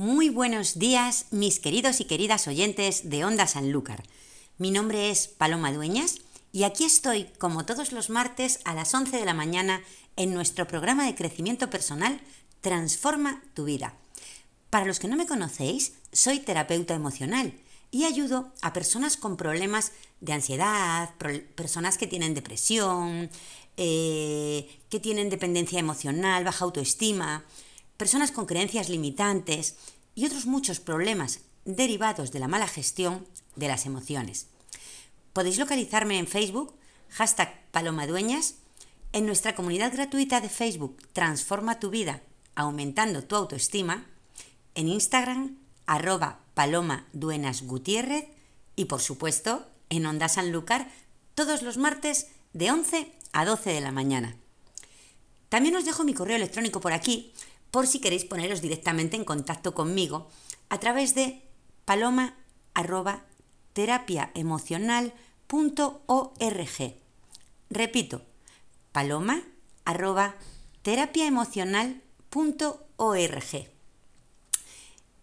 Muy buenos días, mis queridos y queridas oyentes de Onda Sanlúcar. Mi nombre es Paloma Dueñas y aquí estoy, como todos los martes, a las 11 de la mañana en nuestro programa de crecimiento personal Transforma tu vida. Para los que no me conocéis, soy terapeuta emocional y ayudo a personas con problemas de ansiedad, personas que tienen depresión, eh, que tienen dependencia emocional, baja autoestima, personas con creencias limitantes y otros muchos problemas derivados de la mala gestión de las emociones. Podéis localizarme en Facebook, hashtag palomadueñas, en nuestra comunidad gratuita de Facebook Transforma tu vida, aumentando tu autoestima, en Instagram, arroba paloma duenas gutiérrez y por supuesto en Onda Sanlúcar todos los martes de 11 a 12 de la mañana. También os dejo mi correo electrónico por aquí por si queréis poneros directamente en contacto conmigo a través de paloma Repito, paloma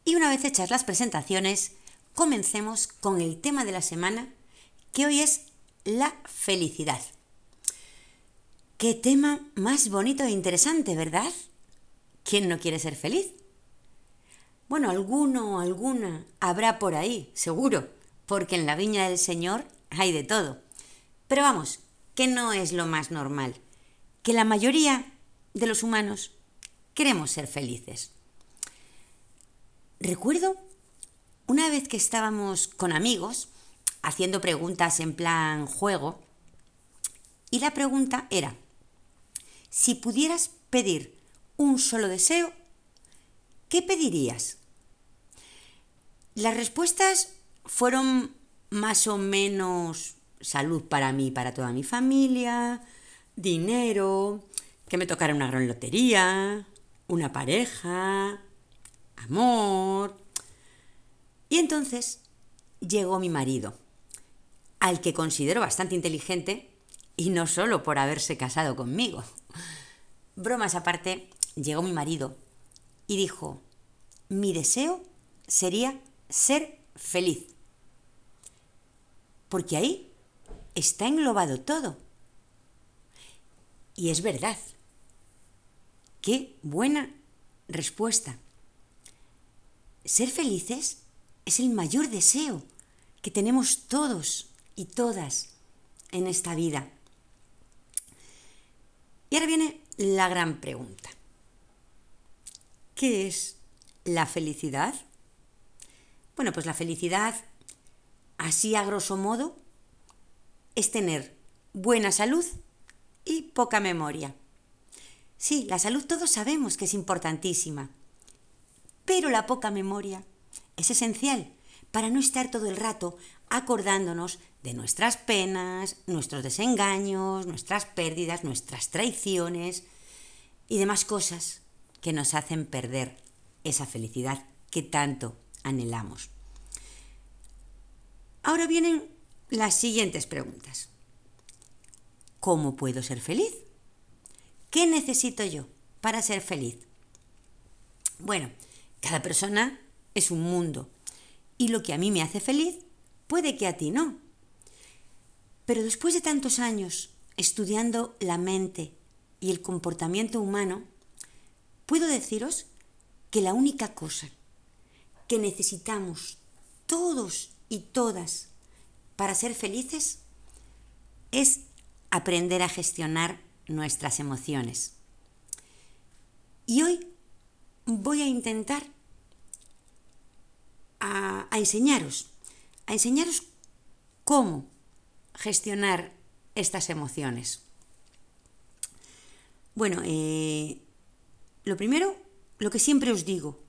Y una vez hechas las presentaciones, comencemos con el tema de la semana, que hoy es la felicidad. Qué tema más bonito e interesante, ¿verdad? ¿Quién no quiere ser feliz? Bueno, alguno o alguna habrá por ahí, seguro, porque en la viña del Señor hay de todo. Pero vamos, que no es lo más normal, que la mayoría de los humanos queremos ser felices. Recuerdo una vez que estábamos con amigos haciendo preguntas en plan juego, y la pregunta era, si pudieras pedir un solo deseo, ¿qué pedirías? Las respuestas fueron más o menos salud para mí y para toda mi familia, dinero, que me tocara una gran lotería, una pareja, amor. Y entonces llegó mi marido, al que considero bastante inteligente y no solo por haberse casado conmigo. Bromas aparte, llegó mi marido y dijo, mi deseo sería ser feliz. Porque ahí está englobado todo. Y es verdad. Qué buena respuesta. Ser felices es el mayor deseo que tenemos todos y todas en esta vida. Y ahora viene la gran pregunta. ¿Qué es la felicidad? Bueno, pues la felicidad, así a grosso modo, es tener buena salud y poca memoria. Sí, la salud todos sabemos que es importantísima, pero la poca memoria es esencial para no estar todo el rato acordándonos de nuestras penas, nuestros desengaños, nuestras pérdidas, nuestras traiciones y demás cosas que nos hacen perder esa felicidad que tanto anhelamos. Ahora vienen las siguientes preguntas. ¿Cómo puedo ser feliz? ¿Qué necesito yo para ser feliz? Bueno, cada persona es un mundo y lo que a mí me hace feliz puede que a ti no. Pero después de tantos años estudiando la mente y el comportamiento humano, puedo deciros que la única cosa que necesitamos todos y todas para ser felices es aprender a gestionar nuestras emociones. Y hoy voy a intentar a, enseñaros, a enseñaros cómo gestionar estas emociones. Bueno, eh, lo primero, lo que siempre os digo,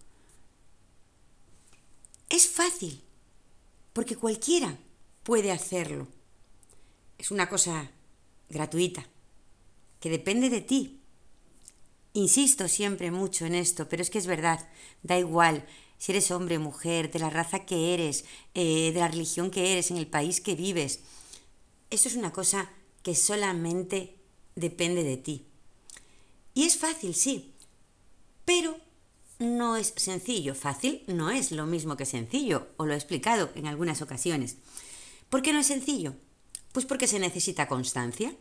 es fácil, porque cualquiera puede hacerlo. Es una cosa gratuita, que depende de ti. Insisto siempre mucho en esto, pero es que es verdad, da igual si eres hombre, mujer, de la raza que eres, eh, de la religión que eres, en el país que vives. Eso es una cosa que solamente depende de ti. Y es fácil, sí, pero no es sencillo. Fácil no es lo mismo que sencillo, o lo he explicado en algunas ocasiones. ¿Por qué no es sencillo? Pues porque se necesita constancia.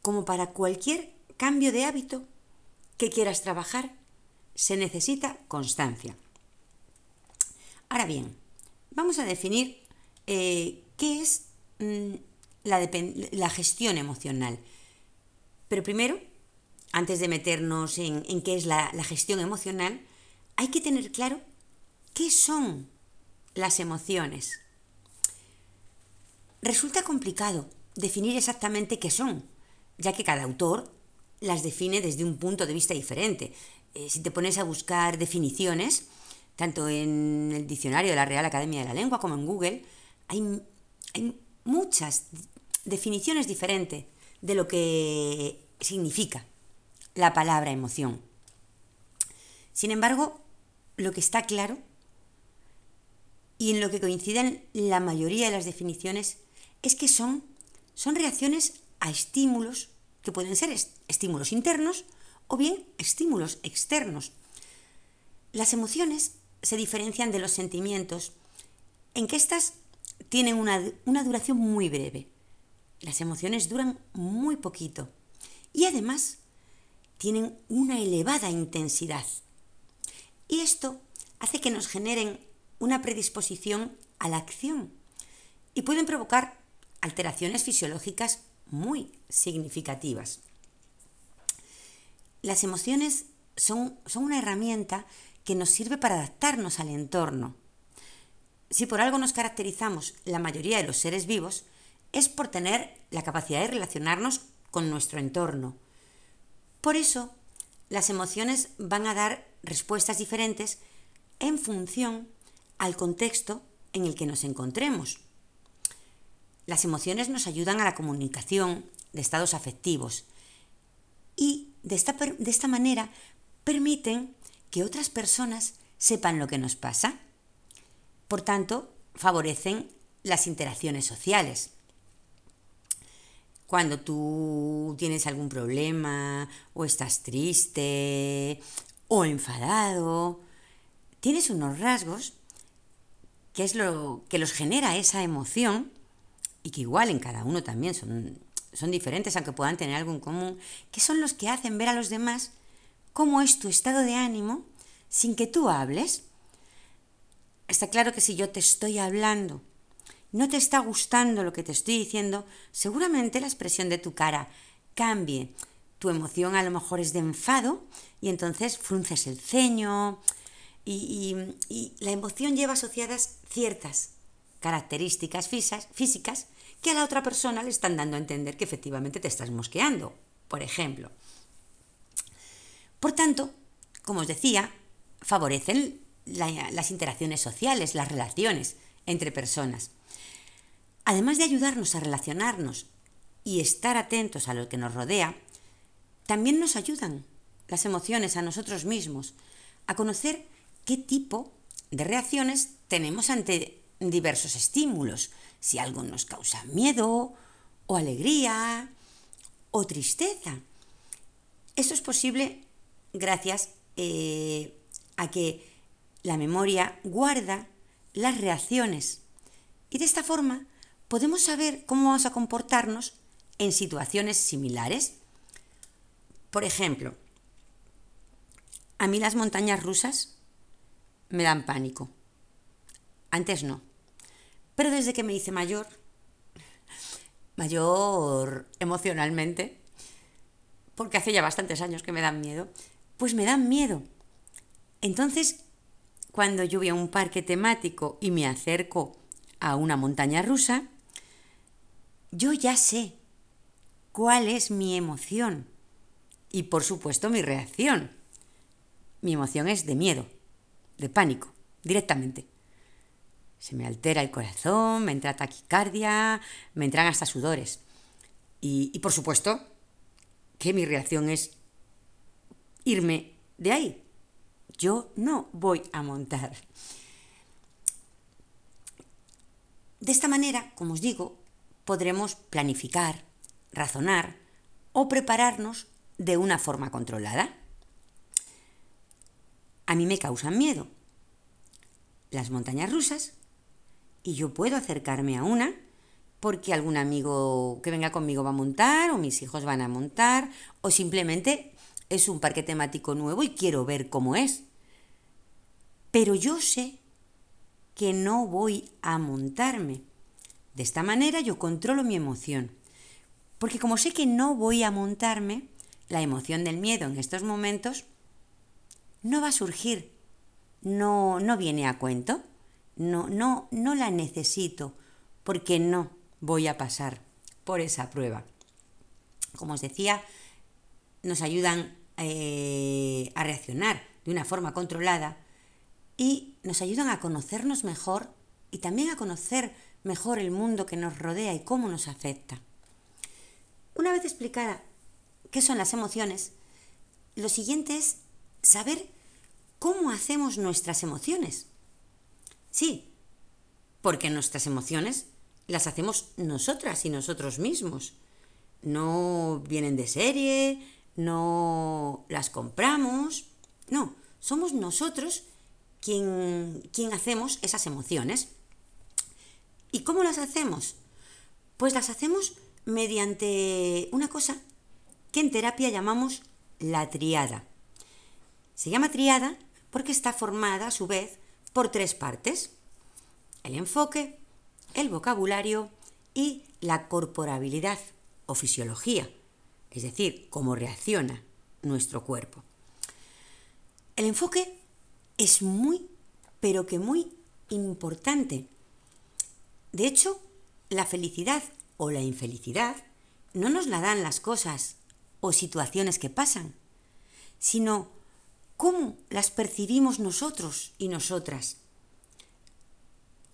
Como para cualquier cambio de hábito que quieras trabajar, se necesita constancia. Ahora bien, vamos a definir eh, qué es mm, la, gestión emocional. Pero primero, antes de meternos en, qué es la, la gestión emocional, hay que tener claro qué son las emociones. Resulta complicado definir exactamente qué son, ya que cada autor las define desde un punto de vista diferente. Eh, si te pones a buscar definiciones, tanto en el diccionario de la Real Academia de la Lengua como en Google, hay, hay muchas definiciones diferentes de lo que significa la palabra emoción. Sin embargo, lo que está claro y en lo que coinciden la mayoría de las definiciones es que son, son reacciones a estímulos que pueden ser estímulos internos o bien estímulos externos. Las emociones se diferencian de los sentimientos en que éstas tienen una, una duración muy breve. Las emociones duran muy poquito y además tienen una elevada intensidad. Y esto hace que nos generen una predisposición a la acción y pueden provocar alteraciones fisiológicas muy significativas. Las emociones son, son una herramienta que nos sirve para adaptarnos al entorno. Si por algo nos caracterizamos la mayoría de los seres vivos, es por tener la capacidad de relacionarnos con nuestro entorno. Por eso, las emociones van a dar respuestas diferentes en función al contexto en el que nos encontremos. Las emociones nos ayudan a la comunicación de estados afectivos y de esta, de esta manera permiten que otras personas sepan lo que nos pasa. Por tanto, favorecen las interacciones sociales. Cuando tú tienes algún problema o estás triste o enfadado, tienes unos rasgos que es lo que los genera esa emoción y que igual en cada uno también son, son diferentes, aunque puedan tener algo en común, que son los que hacen ver a los demás cómo es tu estado de ánimo sin que tú hables. Está claro que si yo te estoy hablando, no te está gustando lo que te estoy diciendo, seguramente la expresión de tu cara cambie. Tu emoción a lo mejor es de enfado y entonces frunces el ceño y, la emoción lleva asociadas ciertas características físicas que a la otra persona le están dando a entender que efectivamente te estás mosqueando, por ejemplo. Por tanto, como os decía, favorecen las interacciones sociales, las relaciones entre personas. Además de ayudarnos a relacionarnos y estar atentos a lo que nos rodea, también nos ayudan las emociones a nosotros mismos a conocer qué tipo de reacciones tenemos ante diversos estímulos, si algo nos causa miedo o alegría o tristeza. Esto es posible gracias eh, a que la memoria guarda las reacciones y de esta forma podemos saber cómo vamos a comportarnos en situaciones similares. Por ejemplo, a mí las montañas rusas me dan pánico. Antes no. Pero desde que me hice mayor, mayor emocionalmente, porque hace ya bastantes años que me dan miedo, pues me dan miedo. Entonces, cuando yo voy a un parque temático y me acerco a una montaña rusa, yo ya sé cuál es mi emoción y por supuesto mi reacción. Mi emoción es de miedo, de pánico, directamente se me altera el corazón, me entra taquicardia, me entran hasta sudores. Y, por supuesto que mi reacción es irme de ahí. Yo no voy a montar. De esta manera, como os digo, podremos planificar, razonar o prepararnos de una forma controlada. a mí me causan miedo. Las montañas rusas. Y yo puedo acercarme a una porque algún amigo que venga conmigo va a montar o mis hijos van a montar o simplemente es un parque temático nuevo y quiero ver cómo es. Pero yo sé que no voy a montarme. De esta manera yo controlo mi emoción. Porque como sé que no voy a montarme, la emoción del miedo en estos momentos no va a surgir. No, no viene a cuento. No, no, no la necesito porque no voy a pasar por esa prueba. Como os decía, nos ayudan eh, a reaccionar de una forma controlada y nos ayudan a conocernos mejor y también a conocer mejor el mundo que nos rodea y cómo nos afecta. Una vez explicada qué son las emociones, lo siguiente es saber cómo hacemos nuestras emociones. Sí, porque nuestras emociones las hacemos nosotras y nosotros mismos. No vienen de serie, no las compramos, no, somos nosotros quien, quien hacemos esas emociones. ¿Y cómo las hacemos? Pues las hacemos mediante una cosa que en terapia llamamos la triada. Se llama triada porque está formada a su vez por tres partes. El enfoque, el vocabulario y la corporabilidad o fisiología, es decir, cómo reacciona nuestro cuerpo. El enfoque es muy, pero que muy importante. De hecho, la felicidad o la infelicidad no nos la dan las cosas o situaciones que pasan, sino cómo las percibimos nosotros y nosotras.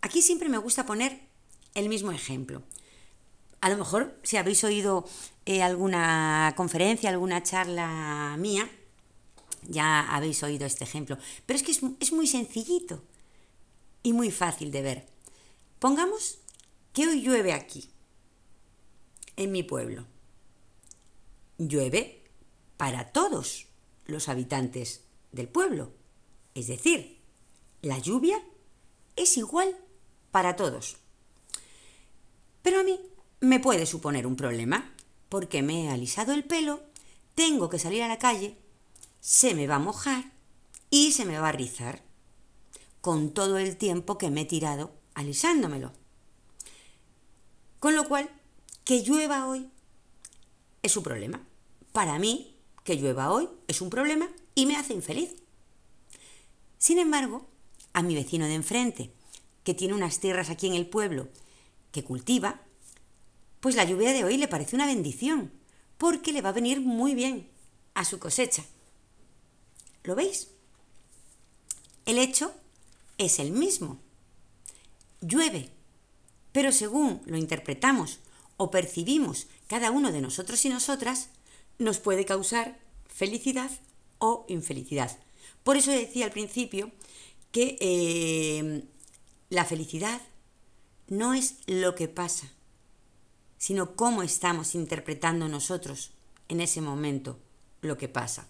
Aquí siempre me gusta poner el mismo ejemplo. A lo mejor si habéis oído eh, alguna conferencia, alguna charla mía, ya habéis oído este ejemplo. Pero es que es, es muy sencillito y muy fácil de ver. Pongamos que hoy llueve aquí, en mi pueblo. Llueve para todos los habitantes del pueblo. Es decir, la lluvia es igual para todos. Pero a mí me puede suponer un problema, porque me he alisado el pelo, tengo que salir a la calle, se me va a mojar y se me va a rizar, con todo el tiempo que me he tirado alisándomelo. Con lo cual, que llueva hoy es un problema. Para mí, que llueva hoy es un problema y me hace infeliz. Sin embargo, a mi vecino de enfrente, que tiene unas tierras aquí en el pueblo que cultiva, pues la lluvia de hoy le parece una bendición, porque le va a venir muy bien a su cosecha. ¿Lo veis? El hecho es el mismo. Llueve, pero según lo interpretamos o percibimos cada uno de nosotros y nosotras, nos puede causar felicidad o infelicidad. Por eso decía al principio que eh, la felicidad no es lo que pasa, sino cómo estamos interpretando nosotros en ese momento lo que pasa.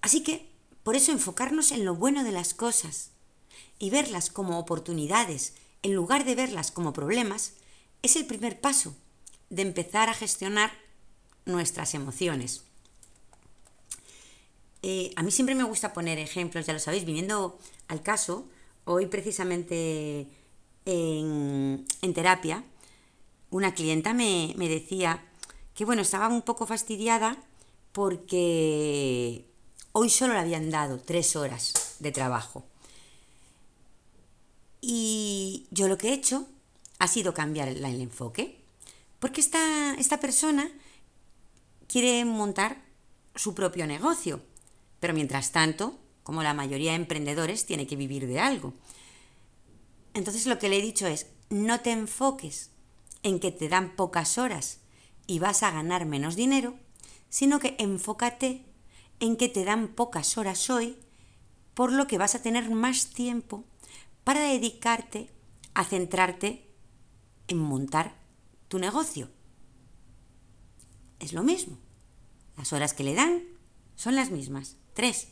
Así que, por eso enfocarnos en lo bueno de las cosas y verlas como oportunidades en lugar de verlas como problemas es el primer paso de empezar a gestionar nuestras emociones. Eh, a mí siempre me gusta poner ejemplos, ya lo sabéis, viniendo al caso, hoy precisamente en, terapia, una clienta me, me, decía que bueno, estaba un poco fastidiada porque hoy solo le habían dado tres horas de trabajo. Y yo lo que he hecho ha sido cambiar el, el enfoque, porque esta, esta persona quiere montar su propio negocio, pero mientras tanto, como la mayoría de emprendedores, tiene que vivir de algo. Entonces lo que le he dicho es, no te enfoques en que te dan pocas horas y vas a ganar menos dinero, sino que enfócate en que te dan pocas horas hoy, por lo que vas a tener más tiempo para dedicarte a centrarte en montar tu negocio. Es lo mismo. Las horas que le dan son las mismas, tres.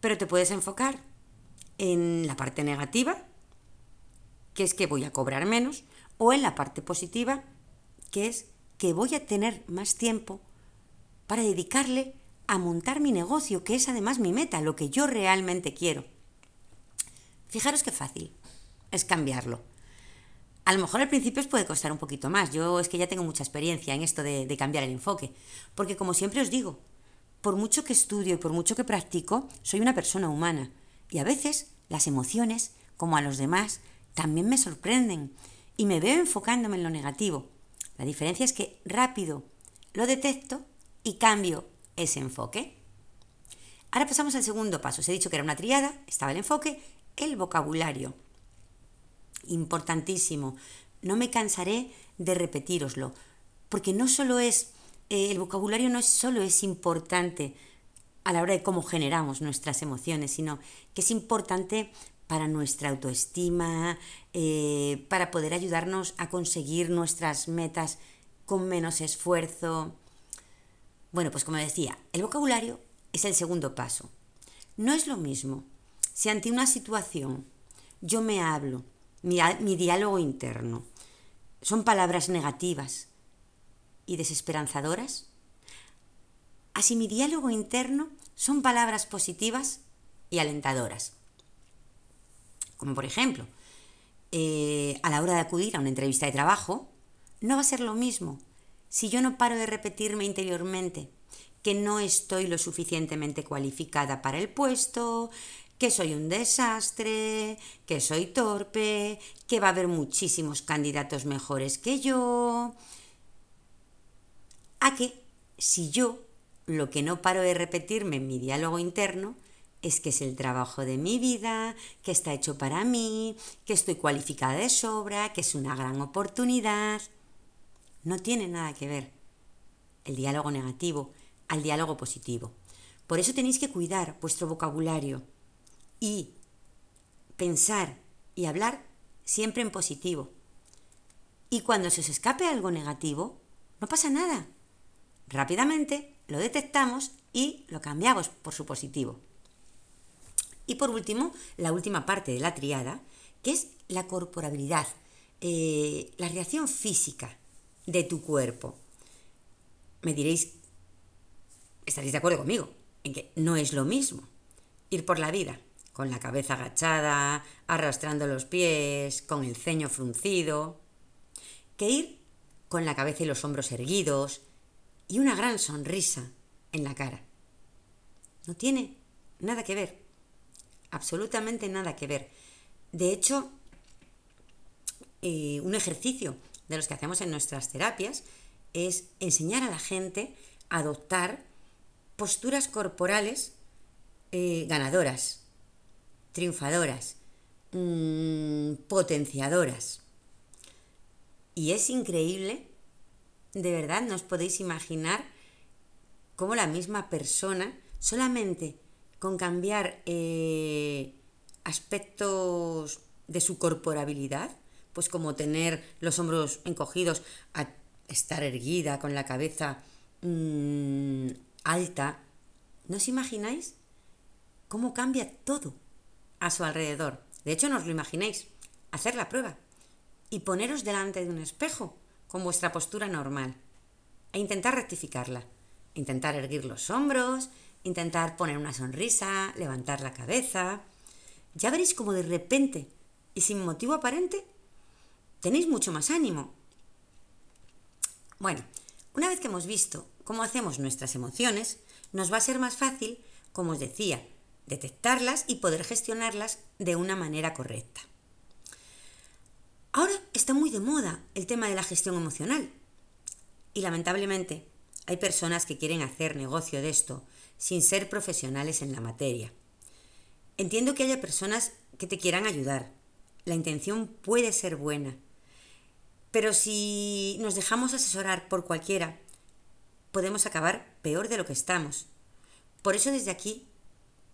Pero te puedes enfocar en la parte negativa, que es que voy a cobrar menos, o en la parte positiva, que es que voy a tener más tiempo para dedicarle a montar mi negocio, que es además mi meta, lo que yo realmente quiero. Fijaros qué fácil es cambiarlo. A lo mejor al principio os puede costar un poquito más. Yo es que ya tengo mucha experiencia en esto de, de, cambiar el enfoque. Porque como siempre os digo, por mucho que estudio y por mucho que practico, soy una persona humana. Y a veces las emociones, como a los demás, también me sorprenden. Y me veo enfocándome en lo negativo. La diferencia es que rápido lo detecto y cambio ese enfoque. Ahora pasamos al segundo paso. Os he dicho que era una triada, estaba el enfoque, el vocabulario importantísimo. No me cansaré de repetíroslo, porque no solo es, eh, el vocabulario no es solo es importante a la hora de cómo generamos nuestras emociones, sino que es importante para nuestra autoestima, eh, para poder ayudarnos a conseguir nuestras metas con menos esfuerzo. Bueno, pues como decía, el vocabulario es el segundo paso. No es lo mismo si ante una situación yo me hablo mi, diálogo interno. ¿Son palabras negativas y desesperanzadoras? Así mi diálogo interno son palabras positivas y alentadoras. Como por ejemplo, eh, a la hora de acudir a una entrevista de trabajo, no va a ser lo mismo si yo no paro de repetirme interiormente que no estoy lo suficientemente cualificada para el puesto, que soy un desastre, que soy torpe, que va a haber muchísimos candidatos mejores que yo. A que si yo lo que no paro de repetirme en mi diálogo interno es que es el trabajo de mi vida, que está hecho para mí, que estoy cualificada de sobra, que es una gran oportunidad. No tiene nada que ver el diálogo negativo al diálogo positivo. Por eso tenéis que cuidar vuestro vocabulario, y pensar y hablar siempre en positivo. Y cuando se os escape algo negativo, no pasa nada. Rápidamente lo detectamos y lo cambiamos por su positivo. Y por último, la última parte de la triada, que es la corporabilidad, eh, la reacción física de tu cuerpo. Me diréis, estaréis de acuerdo conmigo, en que no es lo mismo ir por la vida con la cabeza agachada, arrastrando los pies, con el ceño fruncido, que ir con la cabeza y los hombros erguidos y una gran sonrisa en la cara. No tiene nada que ver, absolutamente nada que ver. De hecho, eh, un ejercicio de los que hacemos en nuestras terapias es enseñar a la gente a adoptar posturas corporales eh, ganadoras, triunfadoras, mm, potenciadoras. Y es increíble, de verdad, no os podéis imaginar cómo la misma persona, solamente con cambiar eh, aspectos de su corporabilidad, pues como tener los hombros encogidos, a estar erguida con la cabeza mm, alta, ¿no os imagináis cómo cambia todo? A su alrededor. De hecho, no os lo imaginéis. Hacer la prueba y poneros delante de un espejo con vuestra postura normal e intentar rectificarla. Intentar erguir los hombros, intentar poner una sonrisa, levantar la cabeza. Ya veréis como de repente y sin motivo aparente tenéis mucho más ánimo. Bueno, una vez que hemos visto cómo hacemos nuestras emociones, nos va a ser más fácil, como os decía, detectarlas y poder gestionarlas de una manera correcta. Ahora está muy de moda el tema de la gestión emocional y lamentablemente hay personas que quieren hacer negocio de esto sin ser profesionales en la materia. Entiendo que haya personas que te quieran ayudar. La intención puede ser buena. Pero si nos dejamos asesorar por cualquiera, podemos acabar peor de lo que estamos. Por eso desde aquí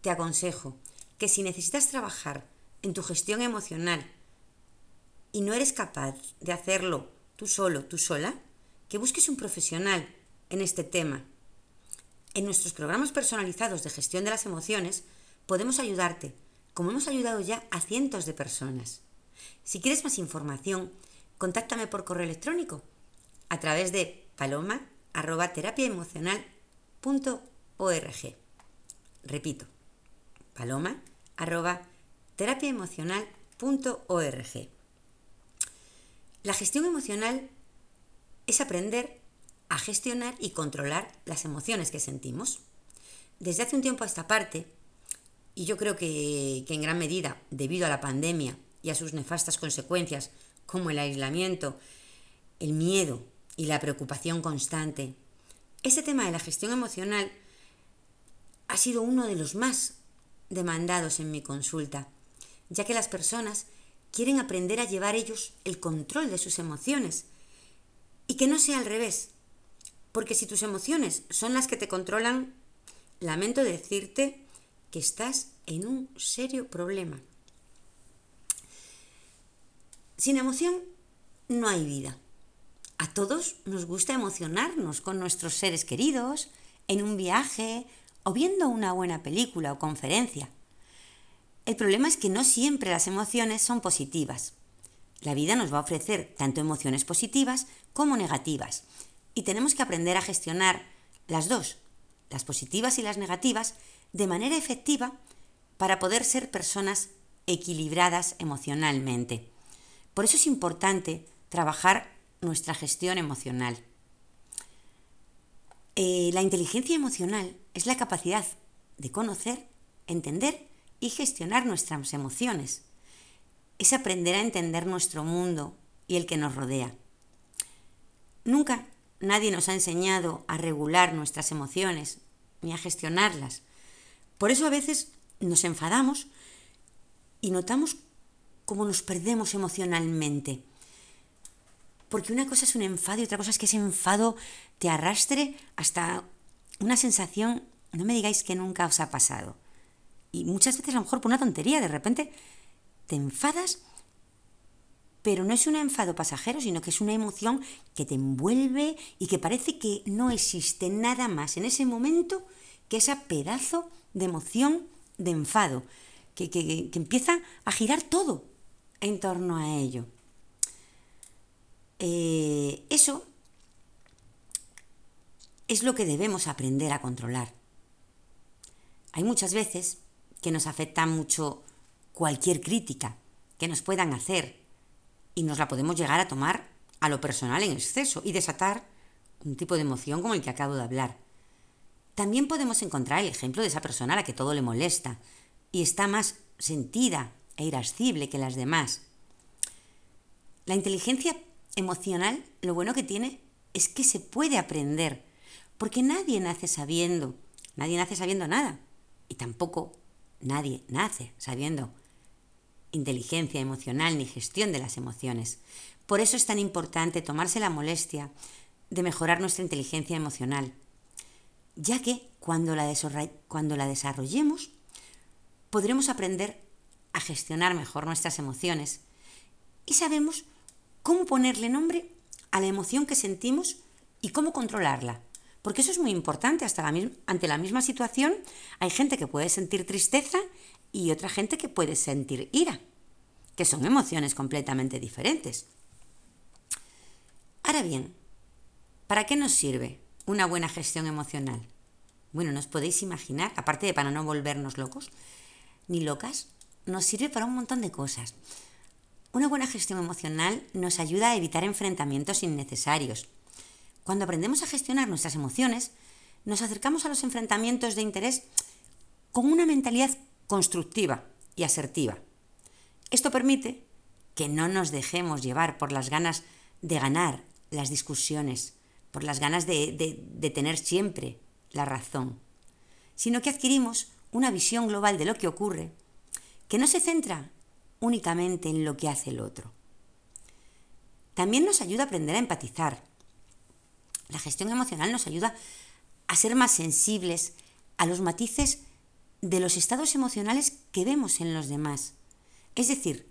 te aconsejo que si necesitas trabajar en tu gestión emocional y no eres capaz de hacerlo tú solo, tú sola, que busques un profesional en este tema. En nuestros programas personalizados de gestión de las emociones podemos ayudarte, como hemos ayudado ya a cientos de personas. Si quieres más información, contáctame por correo electrónico a través de paloma.terapiaemocional.org. Repito, paloma.terapiaemocional.org. La gestión emocional es aprender a gestionar y controlar las emociones que sentimos. Desde hace un tiempo a esta parte, y yo creo que, en gran medida debido a la pandemia y a sus nefastas consecuencias, como el aislamiento, el miedo y la preocupación constante, ese tema de la gestión emocional ha sido uno de los más demandados en mi consulta, ya que las personas quieren aprender a llevar ellos el control de sus emociones y que no sea al revés, porque si tus emociones son las que te controlan, lamento decirte que estás en un serio problema. Sin emoción no hay vida. A todos nos gusta emocionarnos con nuestros seres queridos, en un viaje o viendo una buena película o conferencia. El problema es que no siempre las emociones son positivas. La vida nos va a ofrecer tanto emociones positivas como negativas y tenemos que aprender a gestionar las dos, las positivas y las negativas, de manera efectiva para poder ser personas equilibradas emocionalmente. Por eso es importante trabajar nuestra gestión emocional. Eh, la inteligencia emocional es la capacidad de conocer, entender y gestionar nuestras emociones. Es aprender a entender nuestro mundo y el que nos rodea. Nunca Nadie nos ha enseñado a regular nuestras emociones ni a gestionarlas. Por eso a veces nos enfadamos y notamos cómo nos perdemos emocionalmente. Porque una cosa es un enfado y otra cosa es que ese enfado te arrastre hasta una sensación, no me digáis que nunca os ha pasado. Y muchas veces a lo mejor por una tontería, de repente te enfadas pero no es un enfado pasajero, sino que es una emoción que te envuelve y que parece que no existe nada más en ese momento que ese pedazo de emoción de enfado, que, que empieza a girar todo en torno a ello. Eh, eso es lo que debemos aprender a controlar. Hay muchas veces que nos afecta mucho cualquier crítica que nos puedan hacer y nos la podemos llegar a tomar a lo personal en exceso y desatar un tipo de emoción como el que acabo de hablar. También podemos encontrar el ejemplo de esa persona a la que todo le molesta y está más sentida e irascible que las demás. La inteligencia emocional, lo bueno que tiene es que se puede aprender, porque nadie nace sabiendo, nadie nace sabiendo nada, y tampoco nadie nace sabiendo inteligencia emocional ni gestión de las emociones. Por eso es tan importante tomarse la molestia de mejorar nuestra inteligencia emocional, ya que cuando la, cuando la desarrollemos podremos aprender a gestionar mejor nuestras emociones y sabemos cómo ponerle nombre a la emoción que sentimos y cómo controlarla. Porque eso es muy importante. Hasta la ante la misma situación hay gente que puede sentir tristeza y otra gente que puede sentir ira, que son emociones completamente diferentes. Ahora bien, ¿para qué nos sirve una buena gestión emocional? Bueno, nos podéis imaginar, aparte de para no volvernos locos ni locas, nos sirve para un montón de cosas. Una buena gestión emocional nos ayuda a evitar enfrentamientos innecesarios. Cuando aprendemos a gestionar nuestras emociones, nos acercamos a los enfrentamientos de interés con una mentalidad constructiva y asertiva. Esto permite que no nos dejemos llevar por las ganas de ganar las discusiones, por las ganas de, tener siempre la razón, sino que adquirimos una visión global de lo que ocurre que no se centra únicamente en lo que hace el otro. También nos ayuda a aprender a empatizar. La gestión emocional nos ayuda a ser más sensibles a los matices de los estados emocionales que vemos en los demás. Es decir,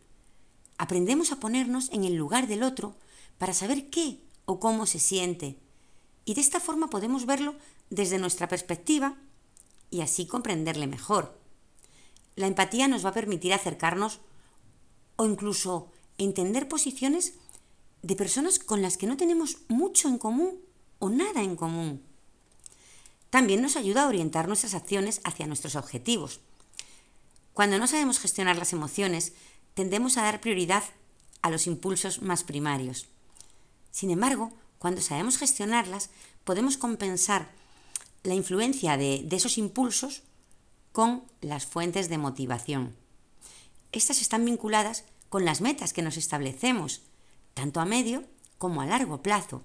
aprendemos a ponernos en el lugar del otro para saber qué o cómo se siente. Y de esta forma podemos verlo desde nuestra perspectiva y así comprenderle mejor. La empatía nos va a permitir acercarnos o incluso entender posiciones de personas con las que no tenemos mucho en común o nada en común. También nos ayuda a orientar nuestras acciones hacia nuestros objetivos. Cuando no sabemos gestionar las emociones, tendemos a dar prioridad a los impulsos más primarios. Sin embargo, cuando sabemos gestionarlas, podemos compensar la influencia de, esos impulsos con las fuentes de motivación. Estas están vinculadas con las metas que nos establecemos, tanto a medio como a largo plazo.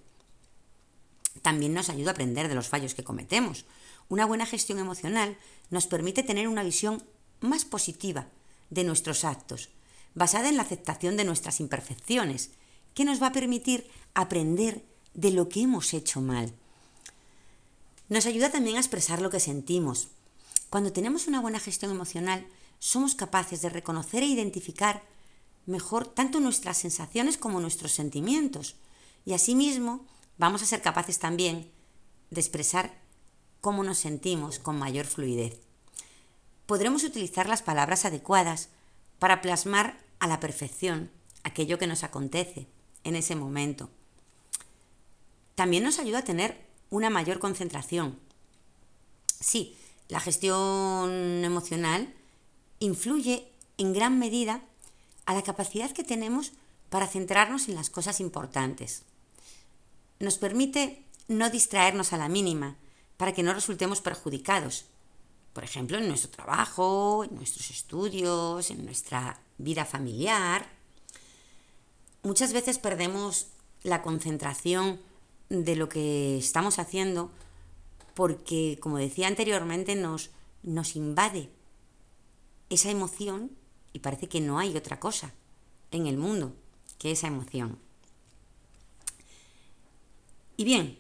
También nos ayuda a aprender de los fallos que cometemos. Una buena gestión emocional nos permite tener una visión más positiva de nuestros actos, basada en la aceptación de nuestras imperfecciones, que nos va a permitir aprender de lo que hemos hecho mal. Nos ayuda también a expresar lo que sentimos. Cuando tenemos una buena gestión emocional, somos capaces de reconocer e identificar mejor tanto nuestras sensaciones como nuestros sentimientos. Y asimismo, vamos a ser capaces también de expresar cómo nos sentimos con mayor fluidez. Podremos utilizar las palabras adecuadas para plasmar a la perfección aquello que nos acontece en ese momento. También nos ayuda a tener una mayor concentración. Sí, la gestión emocional influye en gran medida a la capacidad que tenemos para centrarnos en las cosas importantes. Nos permite no distraernos a la mínima para que no resultemos perjudicados, por ejemplo, en nuestro trabajo, en nuestros estudios, en nuestra vida familiar. Muchas veces perdemos la concentración de lo que estamos haciendo porque, como decía anteriormente, nos, nos invade esa emoción y parece que no hay otra cosa en el mundo que esa emoción. Y bien,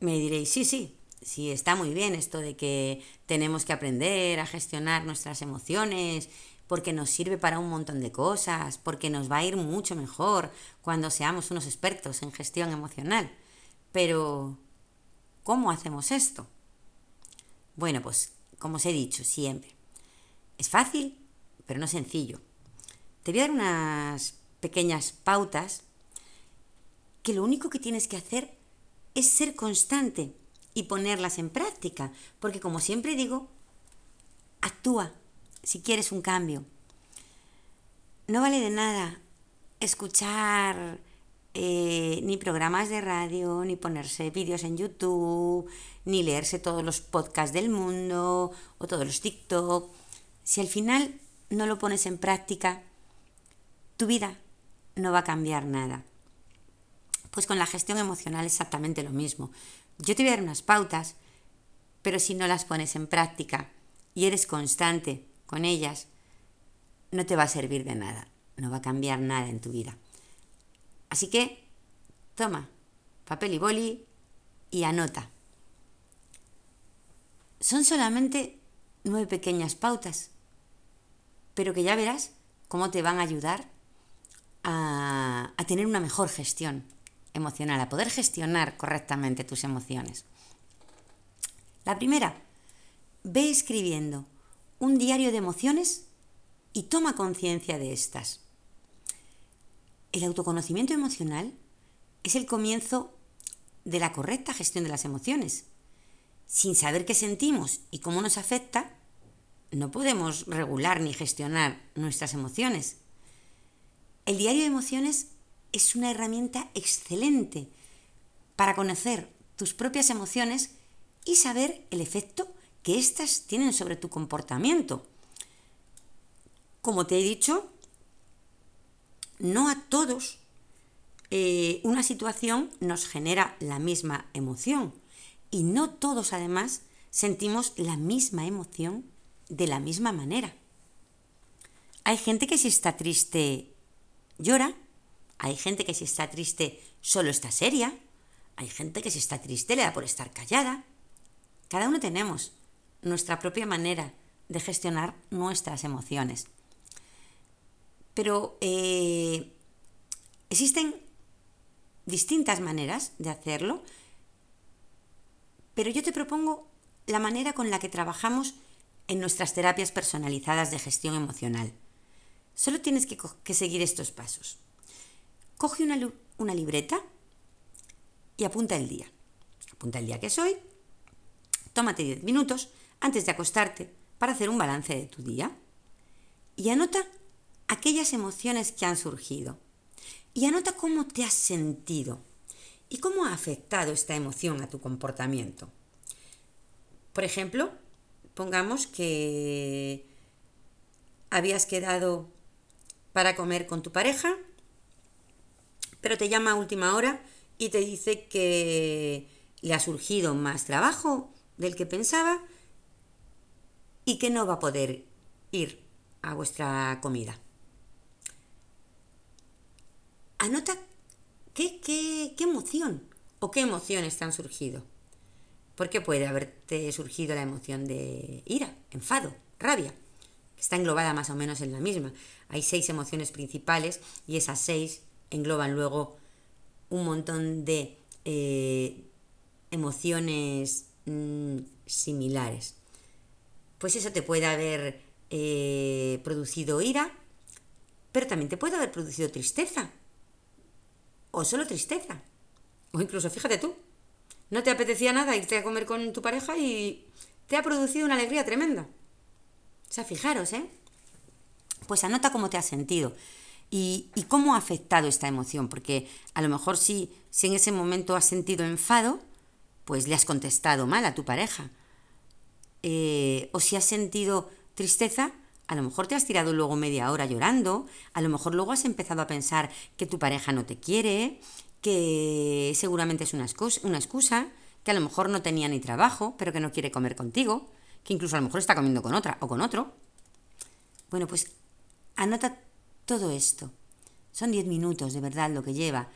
me diréis, sí, sí, sí, está muy bien esto de que tenemos que aprender a gestionar nuestras emociones porque nos sirve para un montón de cosas, porque nos va a ir mucho mejor cuando seamos unos expertos en gestión emocional. Pero, ¿cómo hacemos esto? Bueno, pues, como os he dicho siempre, es fácil, pero no sencillo. Te voy a dar unas pequeñas pautas que lo único que tienes que hacer es ser constante y ponerlas en práctica, porque como siempre digo, actúa si quieres un cambio. No vale de nada escuchar eh, ni programas de radio, ni ponerse vídeos en YouTube, ni leerse todos los podcasts del mundo o todos los TikTok. Si al final no lo pones en práctica, tu vida no va a cambiar nada. Pues con la gestión emocional exactamente lo mismo. Yo te voy a dar unas pautas, pero si no las pones en práctica y eres constante con ellas, no te va a servir de nada, no va a cambiar nada en tu vida. Así que, toma papel y boli y anota. Son solamente nueve pequeñas pautas, pero que ya verás cómo te van a ayudar a, a tener una mejor gestión emocional, a poder gestionar correctamente tus emociones. La primera, ve escribiendo un diario de emociones y toma conciencia de estas. El autoconocimiento emocional es el comienzo de la correcta gestión de las emociones. Sin saber qué sentimos y cómo nos afecta, no podemos regular ni gestionar nuestras emociones. El diario de emociones es una herramienta excelente para conocer tus propias emociones y saber el efecto que éstas tienen sobre tu comportamiento. Como te he dicho, no a todos eh, una situación nos genera la misma emoción y no todos además sentimos la misma emoción de la misma manera. Hay gente que si está triste llora, hay gente que si está triste solo está seria, hay gente que si está triste le da por estar callada. Cada uno tenemos nuestra propia manera de gestionar nuestras emociones. Pero eh, existen distintas maneras de hacerlo, pero yo te propongo la manera con la que trabajamos en nuestras terapias personalizadas de gestión emocional. Solo tienes que, seguir estos pasos. Coge una, una libreta y apunta el día. Apunta el día que es hoy. Tómate 10 minutos antes de acostarte para hacer un balance de tu día. Y anota aquellas emociones que han surgido. Y anota cómo te has sentido y cómo ha afectado esta emoción a tu comportamiento. Por ejemplo, pongamos que habías quedado para comer con tu pareja, pero te llama a última hora y te dice que le ha surgido más trabajo del que pensaba y que no va a poder ir a vuestra comida. Anota qué, qué, qué emoción o qué emociones te han surgido. Porque puede haberte surgido la emoción de ira, enfado, rabia, que está englobada más o menos en la misma. Hay seis emociones principales y esas seis engloban luego un montón de eh, emociones mm, similares. Pues eso te puede haber eh, producido ira, pero también te puede haber producido tristeza. O solo tristeza. O incluso, fíjate tú, no te apetecía nada irte a comer con tu pareja y te ha producido una alegría tremenda. O sea, fijaros, ¿eh? Pues anota cómo te has sentido y, cómo ha afectado esta emoción, porque a lo mejor si, si en ese momento has sentido enfado, pues le has contestado mal a tu pareja. Eh, o si has sentido tristeza, a lo mejor te has tirado luego media hora llorando, a lo mejor luego has empezado a pensar que tu pareja no te quiere, que seguramente es una excusa, una excusa, que a lo mejor no tenía ni trabajo, pero que no quiere comer contigo, que incluso a lo mejor está comiendo con otra o con otro. Bueno, pues anota todo esto. Son 10 minutos, de verdad, lo que lleva.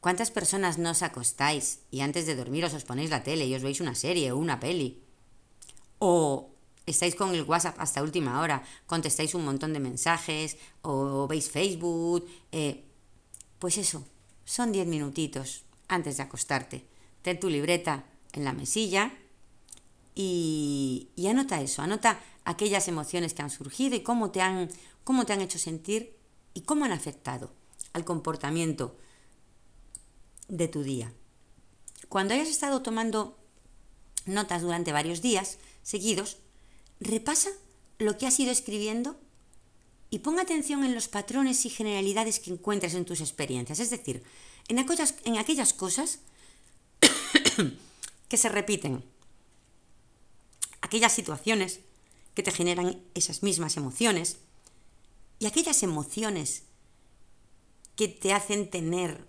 ¿Cuántas personas no os acostáis y antes de dormir os, ponéis la tele y os veis una serie o una peli? O estáis con el WhatsApp hasta última hora, contestáis un montón de mensajes o veis Facebook. Eh, pues eso, son 10 minutitos antes de acostarte. Ten tu libreta en la mesilla y, y anota eso, anota aquellas emociones que han surgido y cómo te han cómo te han hecho sentir y cómo han afectado al comportamiento de tu día. Cuando hayas estado tomando notas durante varios días seguidos, repasa lo que has ido escribiendo y pon atención en los patrones y generalidades que encuentres en tus experiencias, es decir, en aquellas, en aquellas cosas que se repiten, aquellas situaciones que te generan esas mismas emociones, y aquellas emociones que te hacen tener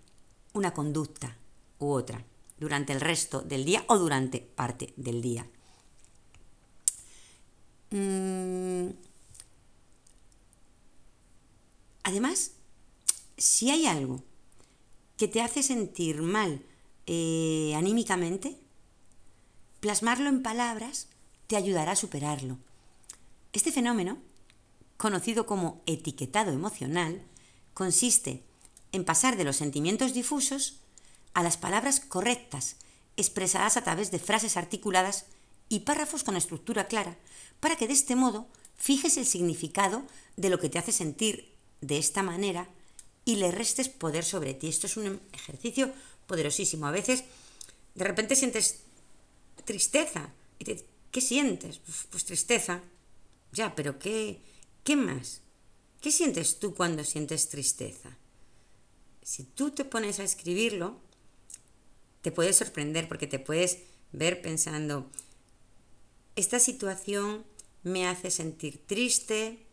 una conducta u otra durante el resto del día o durante parte del día. Mm. Además, si hay algo que te hace sentir mal eh, anímicamente, plasmarlo en palabras te ayudará a superarlo. Este fenómeno conocido como etiquetado emocional, consiste en pasar de los sentimientos difusos a las palabras correctas, expresadas a través de frases articuladas y párrafos con estructura clara, para que de este modo fijes el significado de lo que te hace sentir de esta manera y le restes poder sobre ti. Esto es un ejercicio poderosísimo. A veces de repente sientes tristeza. ¿Qué sientes? Pues, pues tristeza. Ya, pero ¿qué, ¿Qué más? ¿Qué sientes tú cuando sientes tristeza? Si tú te pones a escribirlo, te puedes sorprender porque te puedes ver pensando, esta situación me hace sentir triste,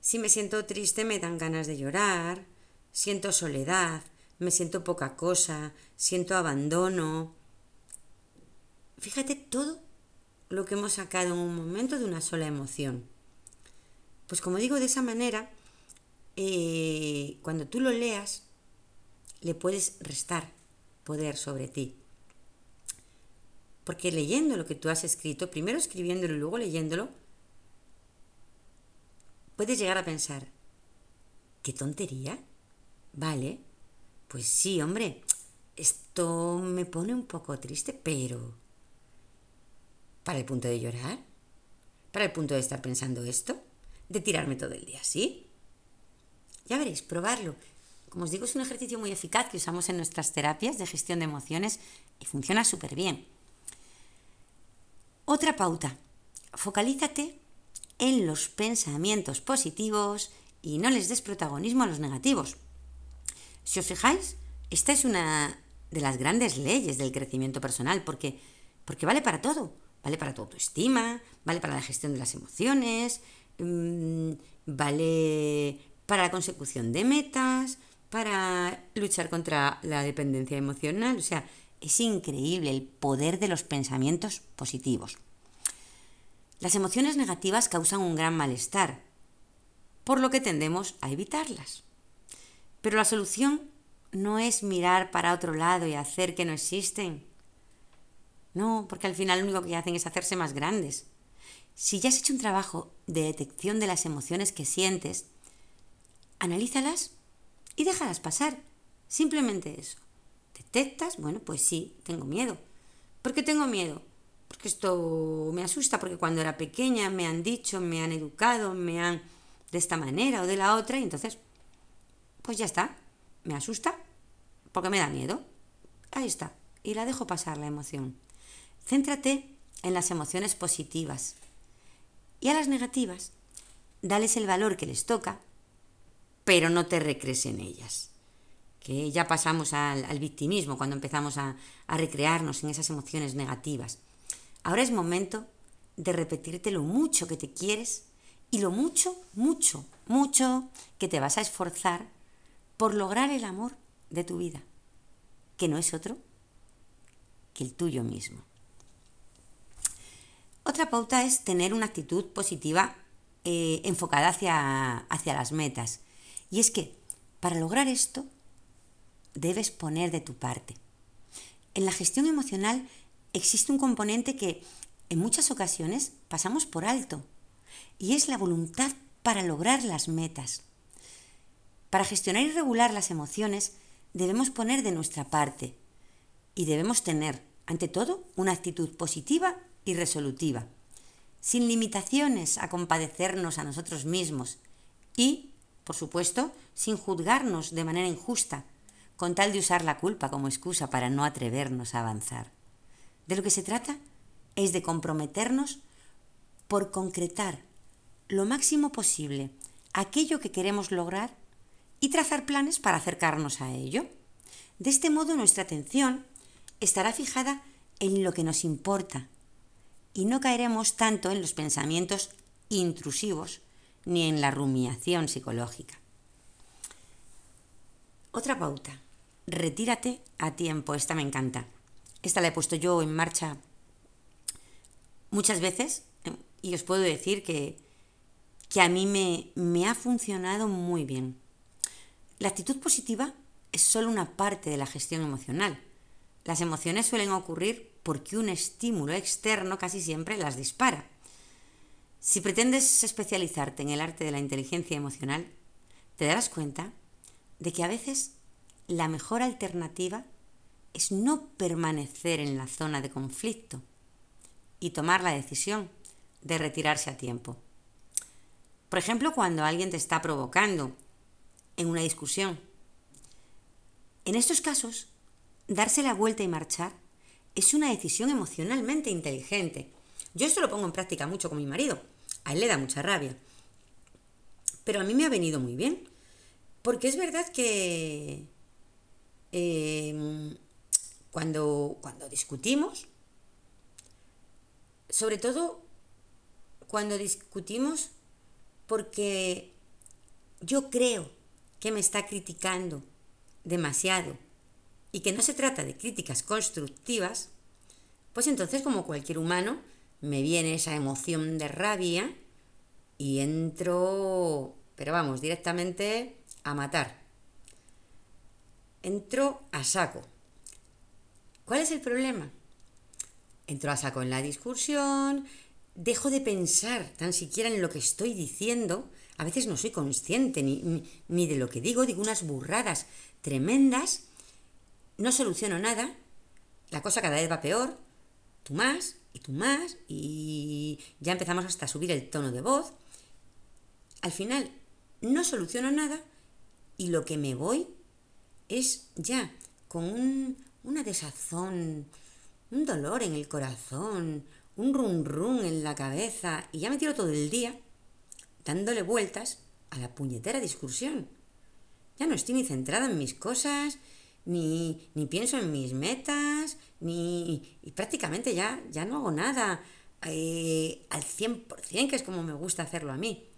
si me siento triste me dan ganas de llorar, siento soledad, me siento poca cosa, siento abandono. Fíjate todo lo que hemos sacado en un momento de una sola emoción. Pues como digo, de esa manera, eh, cuando tú lo leas, le puedes restar poder sobre ti. Porque leyendo lo que tú has escrito, primero escribiéndolo y luego leyéndolo, puedes llegar a pensar, ¿qué tontería? Vale, pues sí, hombre, esto me pone un poco triste, pero... ¿Para el punto de llorar? para el punto de estar pensando esto, de tirarme todo el día así. Ya veréis, probarlo. Como os digo, es un ejercicio muy eficaz que usamos en nuestras terapias de gestión de emociones y funciona súper bien. Otra pauta. Focalízate en los pensamientos positivos y no les des protagonismo a los negativos. Si os fijáis, esta es una de las grandes leyes del crecimiento personal, porque, porque vale para todo. Vale para tu autoestima, vale para la gestión de las emociones, mm, vale para la consecución de metas, para luchar contra la dependencia emocional. O sea, es increíble el poder de los pensamientos positivos. Las emociones negativas causan un gran malestar, por lo que tendemos a evitarlas. Pero la solución no es mirar para otro lado y hacer que no existen. No, porque al final lo único que hacen es hacerse más grandes. Si ya has hecho un trabajo de detección de las emociones que sientes, analízalas y déjalas pasar. Simplemente eso. ¿Detectas? Bueno, pues sí, tengo miedo. ¿Por qué tengo miedo? Porque esto me asusta, porque cuando era pequeña me han dicho, me han educado, me han de esta manera o de la otra, y entonces, pues ya está, me asusta porque me da miedo. Ahí está, y la dejo pasar la emoción. Céntrate en las emociones positivas y a las negativas, dales el valor que les toca, pero no te recrees en ellas. Que ya pasamos al, victimismo cuando empezamos a recrearnos en esas emociones negativas. Ahora es momento de repetirte lo mucho que te quieres y lo mucho, mucho, mucho que te vas a esforzar por lograr el amor de tu vida, que no es otro que el tuyo mismo. Otra pauta es tener una actitud positiva eh, enfocada hacia, hacia las metas. Y es que para lograr esto debes poner de tu parte. En la gestión emocional existe un componente que en muchas ocasiones pasamos por alto y es la voluntad para lograr las metas. Para gestionar y regular las emociones debemos poner de nuestra parte y debemos tener, ante todo, una actitud positiva y resolutiva, sin limitaciones a compadecernos a nosotros mismos y, por supuesto, sin juzgarnos de manera injusta, con tal de usar la culpa como excusa para no atrevernos a avanzar. De lo que se trata es de comprometernos por concretar lo máximo posible aquello que queremos lograr y trazar planes para acercarnos a ello. De este modo nuestra atención estará fijada en lo que nos importa y no caeremos tanto en los pensamientos intrusivos ni en la rumiación psicológica. Otra pauta. Retírate a tiempo. Esta me encanta. Esta la he puesto yo en marcha muchas veces y os puedo decir que, que a mí me, me ha funcionado muy bien. La actitud positiva es solo una parte de la gestión emocional. Las emociones suelen ocurrir porque un estímulo externo casi siempre las dispara. Si pretendes especializarte en el arte de la inteligencia emocional, te darás cuenta de que a veces la mejor alternativa es no permanecer en la zona de conflicto y tomar la decisión de retirarse a tiempo. Por ejemplo, cuando alguien te está provocando en una discusión. En estos casos, darse la vuelta y marchar es una decisión emocionalmente inteligente. Yo esto lo pongo en práctica mucho con mi marido. A él le da mucha rabia. Pero a mí me ha venido muy bien. Porque es verdad que eh, cuando, cuando discutimos, sobre todo cuando discutimos porque yo creo que me está criticando demasiado y que no se trata de críticas constructivas, pues entonces como cualquier humano me viene esa emoción de rabia y entro, pero vamos, directamente a matar. Entro a saco. ¿Cuál es el problema? Entro a saco en la discusión, dejo de pensar tan siquiera en lo que estoy diciendo, a veces no soy consciente ni, ni, de lo que digo, digo unas burradas tremendas, no soluciono nada, la cosa cada vez va peor, tú más, y tú más, y ya empezamos hasta a subir el tono de voz. Al final no soluciono nada y lo que me voy es ya con una desazón, un dolor en el corazón, un rum rum en la cabeza y ya me tiro todo el día dándole vueltas a la puñetera discusión. Ya no estoy ni centrada en mis cosas, ni, ni pienso en mis metas, ni y prácticamente ya, ya no hago nada eh, al 100%, que es como me gusta hacerlo a mí.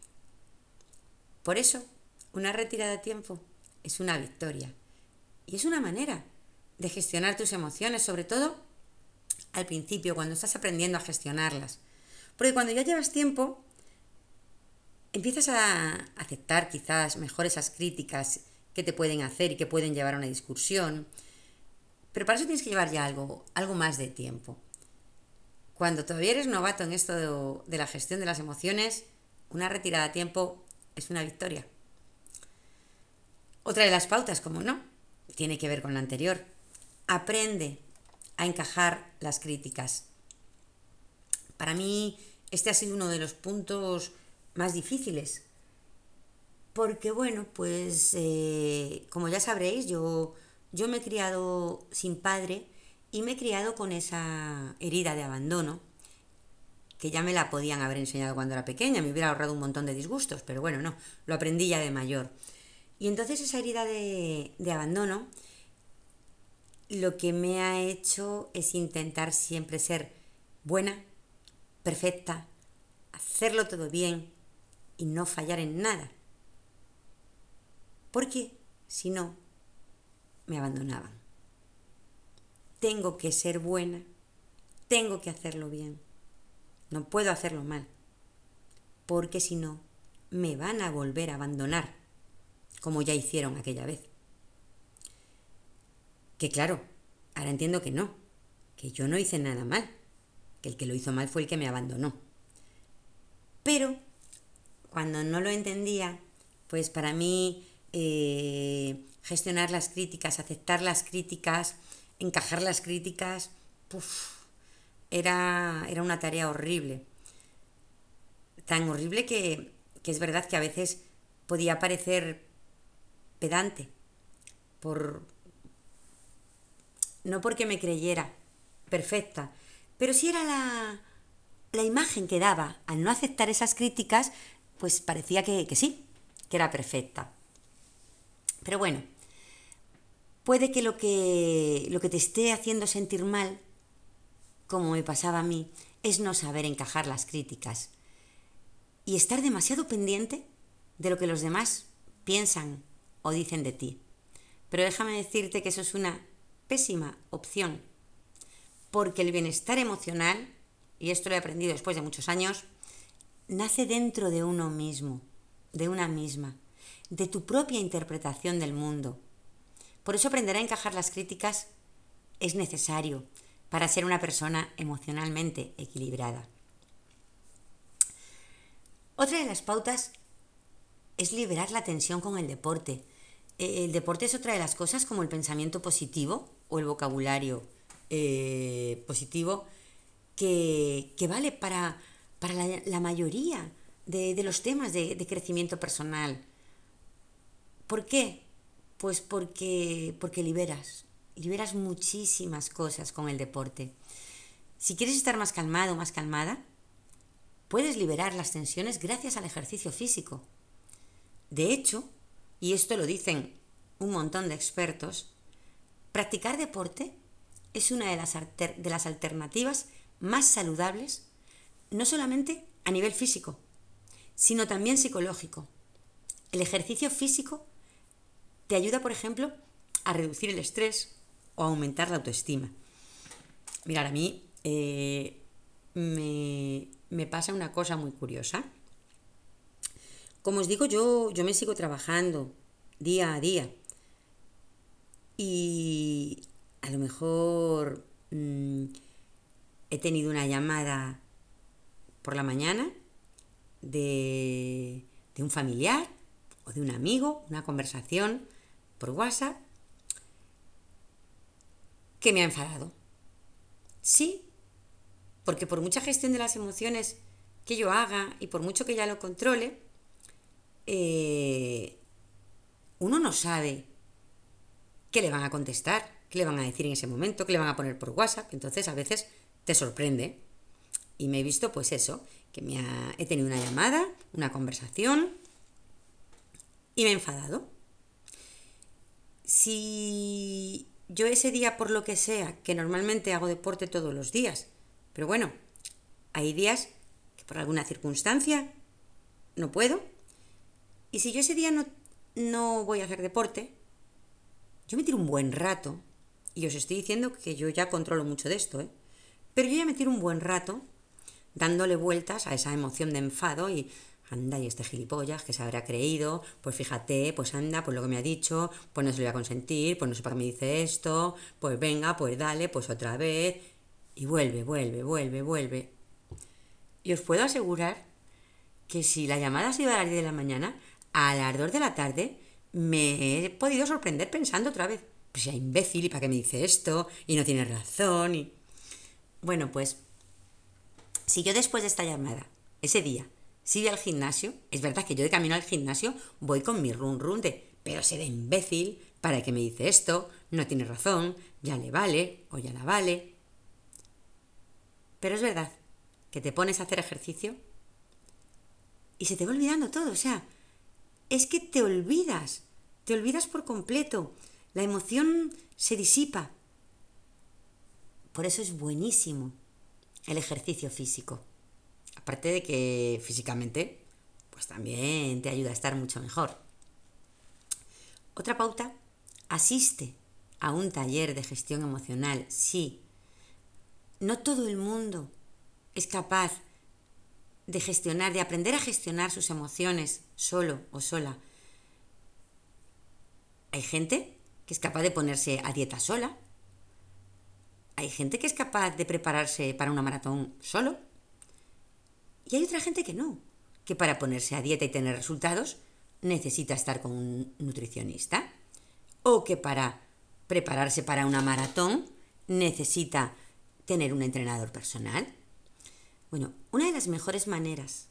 Por eso, una retirada a tiempo es una victoria. Y es una manera de gestionar tus emociones, sobre todo al principio, cuando estás aprendiendo a gestionarlas. Porque cuando ya llevas tiempo, empiezas a aceptar quizás mejor esas críticas que te pueden hacer y que pueden llevar a una discusión. Pero para eso tienes que llevar ya algo, algo más de tiempo. Cuando todavía eres novato en esto de, de la gestión de las emociones, una retirada a tiempo es una victoria. Otra de las pautas, como no, tiene que ver con la anterior. Aprende a encajar las críticas. Para mí, este ha sido uno de los puntos más difíciles. Porque bueno, pues eh, como ya sabréis, yo, yo me he criado sin padre y me he criado con esa herida de abandono, que ya me la podían haber enseñado cuando era pequeña, me hubiera ahorrado un montón de disgustos, pero bueno, no, lo aprendí ya de mayor. Y entonces esa herida de, de abandono lo que me ha hecho es intentar siempre ser buena, perfecta, hacerlo todo bien, y no fallar en nada. Porque si no, me abandonaban. Tengo que ser buena, tengo que hacerlo bien, no puedo hacerlo mal, porque si no, me van a volver a abandonar, como ya hicieron aquella vez. Que claro, ahora entiendo que no, que yo no hice nada mal, que el que lo hizo mal fue el que me abandonó. Pero cuando no lo entendía, pues para mí eh, gestionar las críticas, aceptar las críticas, encajar las críticas, era, era una tarea horrible. Tan horrible que, que es verdad que a veces podía parecer pedante, por, no porque me creyera perfecta, pero sí era la, la imagen que daba al no aceptar esas críticas pues parecía que, sí, que era perfecta. Pero bueno, puede que lo, que lo que te esté haciendo sentir mal, como me pasaba a mí, es no saber encajar las críticas y estar demasiado pendiente de lo que los demás piensan o dicen de ti. Pero déjame decirte que eso es una pésima opción, porque el bienestar emocional, y esto lo he aprendido después de muchos años, nace dentro de uno mismo, de una misma, de tu propia interpretación del mundo. Por eso aprender a encajar las críticas es necesario para ser una persona emocionalmente equilibrada. Otra de las pautas es liberar la tensión con el deporte. Eh, el deporte es otra de las cosas como el pensamiento positivo o el vocabulario eh, positivo que, que vale para para la, mayoría de, los temas de, crecimiento personal. ¿Por qué? Pues porque, porque liberas, liberas muchísimas cosas con el deporte. Si quieres estar más calmado, más calmada, puedes liberar las tensiones gracias al ejercicio físico. De hecho, y esto lo dicen un montón de expertos, practicar deporte es una de las, de las alternativas más saludables no solamente a nivel físico, sino también psicológico. El ejercicio físico te ayuda, por ejemplo, a reducir el estrés o a aumentar la autoestima. Mirar, a mí eh, me, me, pasa una cosa muy curiosa. Como os digo, yo, yo me sigo trabajando día a día. Y a lo mejor mm, he tenido una llamada por la mañana de, un familiar o de un amigo, una conversación por WhatsApp que me ha enfadado. Sí, Porque por mucha gestión de las emociones que yo haga y por mucho que ya lo controle, eh, uno no sabe qué le van a contestar, qué le van a decir en ese momento, qué le van a poner por WhatsApp. Entonces a veces te sorprende. Y me he visto pues eso, que me he tenido una llamada, una conversación y me he enfadado. Si yo ese día, por lo que sea, que normalmente hago deporte todos los días, pero bueno, hay días que por alguna circunstancia no puedo, y si yo ese día no, no voy a hacer deporte, yo me tiro un buen rato, y os estoy diciendo que yo ya controlo mucho de esto, ¿eh? pero yo ya me tiro un buen rato dándole vueltas a esa emoción de enfado y anda, y este gilipollas que se habrá creído, pues fíjate, pues anda, pues lo que me ha dicho, pues no se lo voy a consentir, pues no sé para qué me dice esto, pues venga, pues dale, pues otra vez, y vuelve, vuelve, vuelve, vuelve. Y os puedo asegurar que si la llamada ha sido a las 10 de la mañana, a las 2 de la tarde me he podido sorprender pensando otra vez, pues ya imbécil, ¿y para qué me dice esto? Y no tiene razón, y... Bueno, pues si yo después de esta llamada, ese día, si voy al gimnasio, es verdad que yo de camino al gimnasio voy con mi run run de, pero seré imbécil, ¿para qué me dice esto? No tiene razón, ya le vale o ya la vale. Pero es verdad que te pones a hacer ejercicio y se te va olvidando todo, o sea, es que te olvidas, te olvidas por completo, la emoción se disipa. Por eso es buenísimo el ejercicio físico. Aparte de que físicamente, pues también te ayuda a estar mucho mejor. Otra pauta, asiste a un taller de gestión emocional. Sí, no todo el mundo es capaz de gestionar, de aprender a gestionar sus emociones solo o sola. Hay gente que es capaz de ponerse a dieta sola. Hay gente que es capaz de prepararse para una maratón solo. Y hay otra gente que no, que para ponerse a dieta y tener resultados necesita estar con un nutricionista. O que para prepararse para una maratón necesita tener un entrenador personal. Bueno, una de las mejores maneras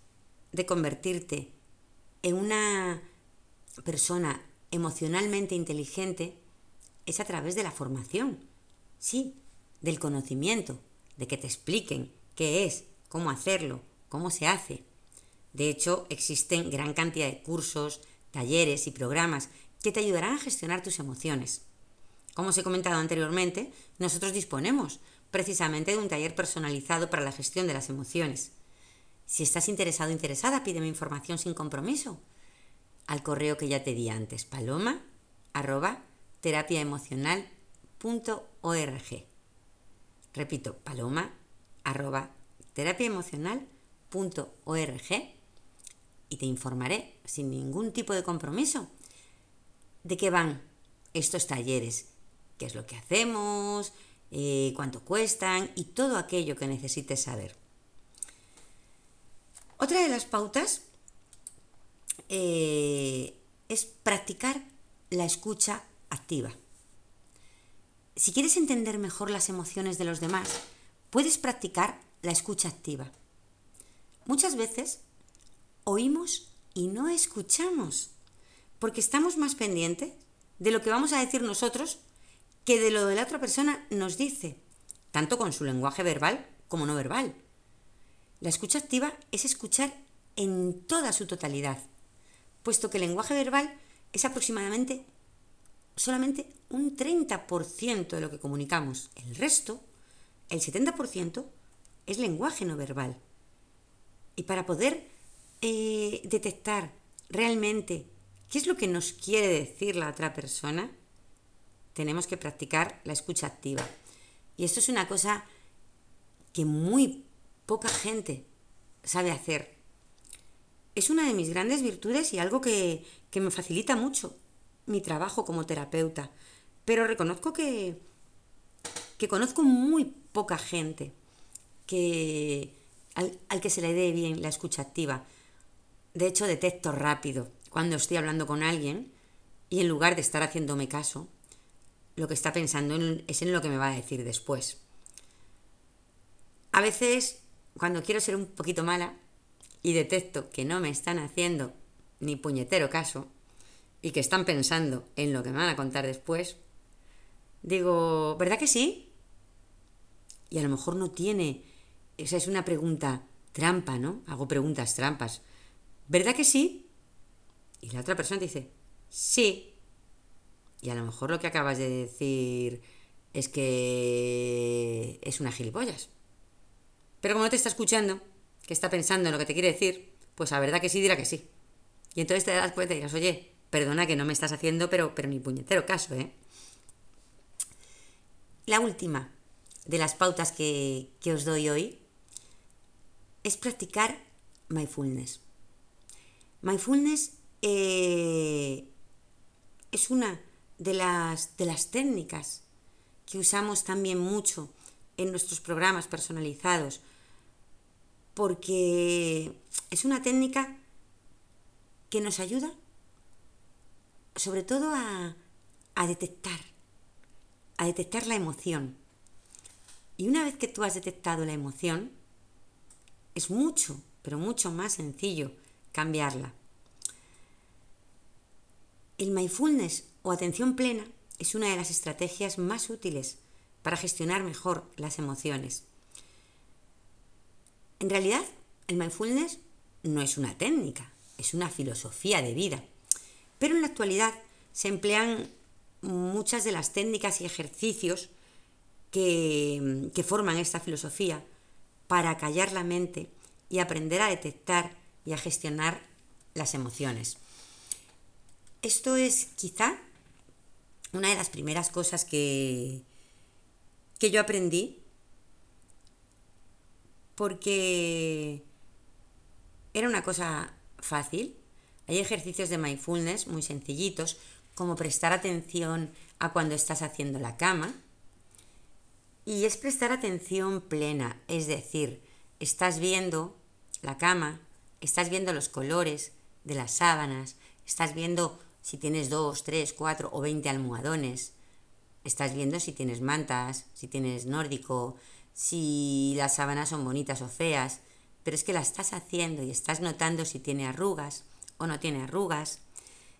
de convertirte en una persona emocionalmente inteligente es a través de la formación. Sí, del conocimiento, de que te expliquen qué es, cómo hacerlo, cómo se hace. De hecho, existen gran cantidad de cursos, talleres y programas que te ayudarán a gestionar tus emociones. Como os he comentado anteriormente, nosotros disponemos precisamente de un taller personalizado para la gestión de las emociones. Si estás interesado o interesada, pídeme información sin compromiso al correo que ya te di antes, paloma arroba Repito, paloma arroba terapiaemocional.org y te informaré sin ningún tipo de compromiso de qué van estos talleres, qué es lo que hacemos, eh, cuánto cuestan y todo aquello que necesites saber. Otra de las pautas eh, es practicar la escucha activa. Si quieres entender mejor las emociones de los demás, puedes practicar la escucha activa. Muchas veces oímos y no escuchamos, porque estamos más pendientes de lo que vamos a decir nosotros que de lo de la otra persona nos dice, tanto con su lenguaje verbal como no verbal. La escucha activa es escuchar en toda su totalidad, puesto que el lenguaje verbal es aproximadamente solamente un 30% de lo que comunicamos. El resto, el 70%, es lenguaje no verbal. Y para poder eh, detectar realmente qué es lo que nos quiere decir la otra persona, tenemos que practicar la escucha activa. Y esto es una cosa que muy poca gente sabe hacer. Es una de mis grandes virtudes y algo que, que me facilita mucho mi trabajo como terapeuta, pero reconozco que, que conozco muy poca gente que, al, al que se le dé bien la escucha activa. De hecho, detecto rápido cuando estoy hablando con alguien y en lugar de estar haciéndome caso, lo que está pensando es en lo que me va a decir después. A veces, cuando quiero ser un poquito mala y detecto que no me están haciendo ni puñetero caso y que están pensando en lo que me van a contar después, digo, ¿verdad que sí? Y a lo mejor no tiene, esa es una pregunta trampa, ¿no? Hago preguntas trampas. ¿Verdad que sí? Y la otra persona dice, sí. Y a lo mejor lo que acabas de decir es que es una gilipollas. Pero como no te está escuchando, que está pensando en lo que te quiere decir, pues a verdad que sí dirá que sí. Y entonces te das cuenta y dirás, oye, perdona que no me estás haciendo, pero, pero ni puñetero caso, ¿eh? La última de las pautas que, que os doy hoy es practicar mindfulness. Mindfulness eh, es una de las, de las técnicas que usamos también mucho en nuestros programas personalizados, porque es una técnica que nos ayuda sobre todo a, a detectar, a detectar la emoción. Y una vez que tú has detectado la emoción, es mucho, pero mucho más sencillo cambiarla. El mindfulness o atención plena es una de las estrategias más útiles para gestionar mejor las emociones. En realidad, el mindfulness no es una técnica, es una filosofía de vida. Pero en la actualidad se emplean muchas de las técnicas y ejercicios que, que forman esta filosofía para callar la mente y aprender a detectar y a gestionar las emociones. Esto es quizá una de las primeras cosas que, que yo aprendí porque era una cosa fácil. Hay ejercicios de mindfulness muy sencillitos, como prestar atención a cuando estás haciendo la cama. Y es prestar atención plena, es decir, estás viendo la cama, estás viendo los colores de las sábanas, estás viendo si tienes dos, tres, cuatro o veinte almohadones, estás viendo si tienes mantas, si tienes nórdico, si las sábanas son bonitas o feas, pero es que la estás haciendo y estás notando si tiene arrugas o no tiene arrugas,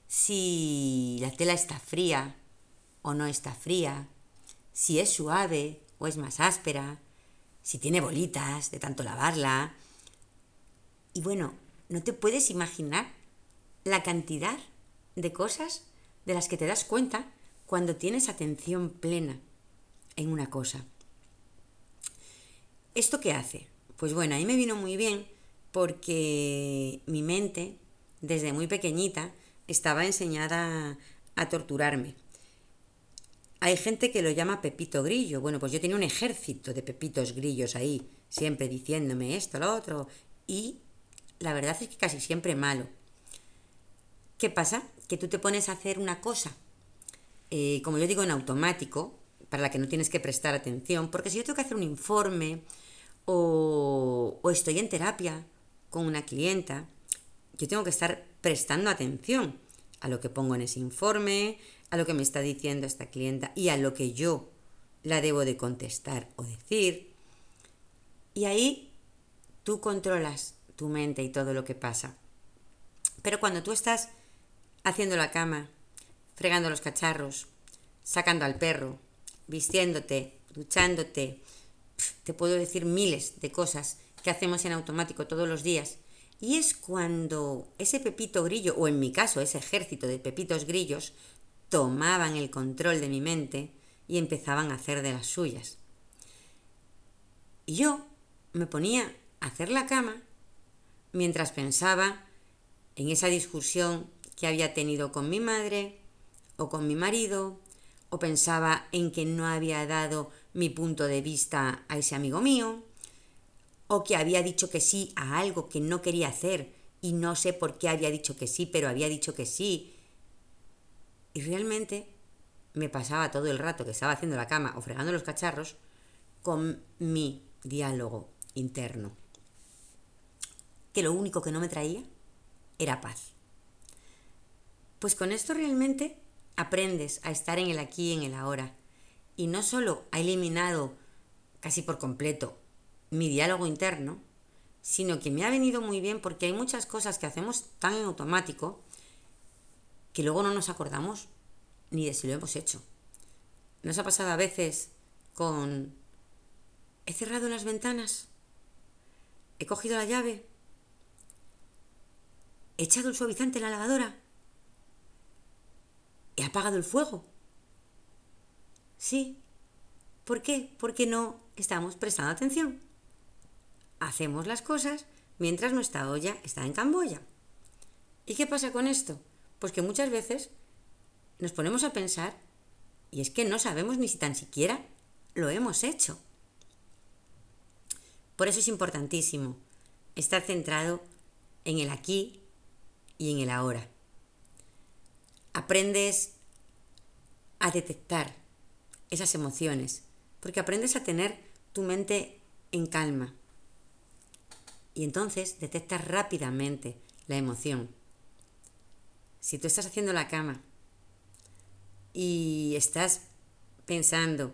si la tela está fría o no está fría, si es suave o es más áspera, si tiene bolitas de tanto lavarla. Y bueno, no te puedes imaginar la cantidad de cosas de las que te das cuenta cuando tienes atención plena en una cosa. ¿Esto qué hace? Pues bueno, a mí me vino muy bien porque mi mente, desde muy pequeñita, estaba enseñada a torturarme. Hay gente que lo llama Pepito Grillo. Bueno, pues yo tenía un ejército de Pepitos Grillos ahí, siempre diciéndome esto, lo otro. Y la verdad es que casi siempre malo. ¿Qué pasa? Que tú te pones a hacer una cosa, eh, como yo digo, en automático, para la que no tienes que prestar atención, porque si yo tengo que hacer un informe o, o estoy en terapia con una clienta, yo tengo que estar prestando atención a lo que pongo en ese informe, a lo que me está diciendo esta clienta y a lo que yo la debo de contestar o decir. Y ahí tú controlas tu mente y todo lo que pasa. Pero cuando tú estás haciendo la cama, fregando los cacharros, sacando al perro, vistiéndote, duchándote, te puedo decir miles de cosas que hacemos en automático todos los días. Y es cuando ese pepito grillo, o en mi caso ese ejército de pepitos grillos, tomaban el control de mi mente y empezaban a hacer de las suyas. Y yo me ponía a hacer la cama mientras pensaba en esa discusión que había tenido con mi madre o con mi marido, o pensaba en que no había dado mi punto de vista a ese amigo mío, o que había dicho que sí a algo que no quería hacer y no sé por qué había dicho que sí, pero había dicho que sí y realmente me pasaba todo el rato que estaba haciendo la cama o fregando los cacharros con mi diálogo interno. Que lo único que no me traía era paz. Pues con esto realmente aprendes a estar en el aquí y en el ahora. Y no solo ha eliminado casi por completo mi diálogo interno, sino que me ha venido muy bien porque hay muchas cosas que hacemos tan en automático que luego no nos acordamos ni de si lo hemos hecho. ¿Nos ha pasado a veces con... He cerrado las ventanas, he cogido la llave, he echado el suavizante en la lavadora, he apagado el fuego. Sí. ¿Por qué? Porque no estamos prestando atención. Hacemos las cosas mientras nuestra olla está en Camboya. ¿Y qué pasa con esto? Pues que muchas veces nos ponemos a pensar y es que no sabemos ni si tan siquiera lo hemos hecho. Por eso es importantísimo estar centrado en el aquí y en el ahora. Aprendes a detectar esas emociones, porque aprendes a tener tu mente en calma. Y entonces detectas rápidamente la emoción. Si tú estás haciendo la cama y estás pensando